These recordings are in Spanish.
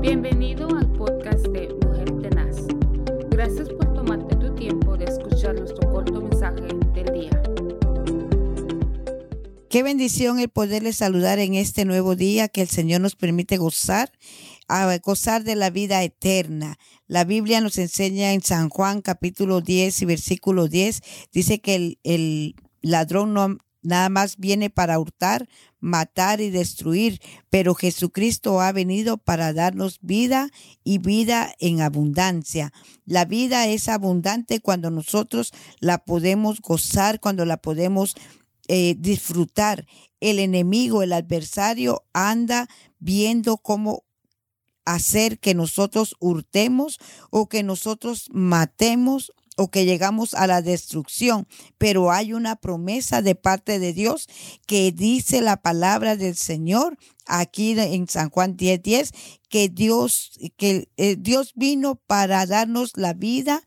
Bienvenido al podcast de Mujer Tenaz. Gracias por tomarte tu tiempo de escuchar nuestro corto mensaje del día. Qué bendición el poderle saludar en este nuevo día que el Señor nos permite gozar, a gozar de la vida eterna. La Biblia nos enseña en San Juan capítulo 10 y versículo 10, dice que el, el ladrón no nada más viene para hurtar, matar y destruir, pero Jesucristo ha venido para darnos vida y vida en abundancia. La vida es abundante cuando nosotros la podemos gozar, cuando la podemos eh, disfrutar. El enemigo, el adversario anda viendo cómo hacer que nosotros hurtemos o que nosotros matemos o que llegamos a la destrucción, pero hay una promesa de parte de Dios que dice la palabra del Señor aquí en San Juan 10:10 10, que Dios que eh, Dios vino para darnos la vida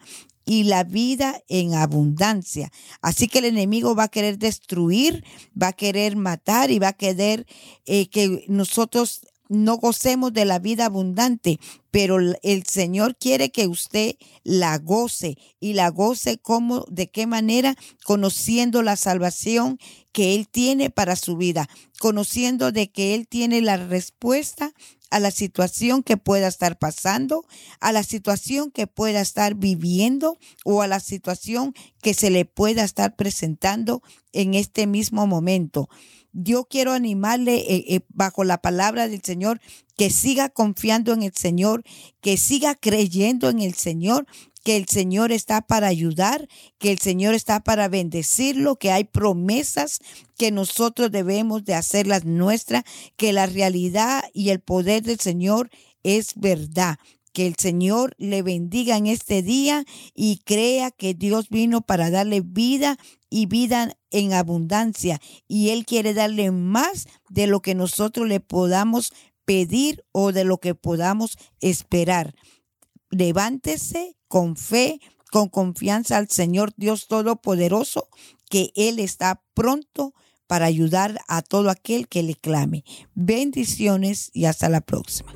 y la vida en abundancia. Así que el enemigo va a querer destruir, va a querer matar y va a querer eh, que nosotros no gocemos de la vida abundante, pero el Señor quiere que usted la goce y la goce como, de qué manera, conociendo la salvación que Él tiene para su vida, conociendo de que Él tiene la respuesta a la situación que pueda estar pasando, a la situación que pueda estar viviendo o a la situación que se le pueda estar presentando en este mismo momento yo quiero animarle eh, eh, bajo la palabra del Señor que siga confiando en el Señor, que siga creyendo en el Señor, que el Señor está para ayudar, que el Señor está para bendecirlo, que hay promesas que nosotros debemos de hacerlas nuestras, que la realidad y el poder del Señor es verdad. Que el Señor le bendiga en este día y crea que Dios vino para darle vida y vida en abundancia. Y Él quiere darle más de lo que nosotros le podamos pedir o de lo que podamos esperar. Levántese con fe, con confianza al Señor Dios Todopoderoso, que Él está pronto para ayudar a todo aquel que le clame. Bendiciones y hasta la próxima.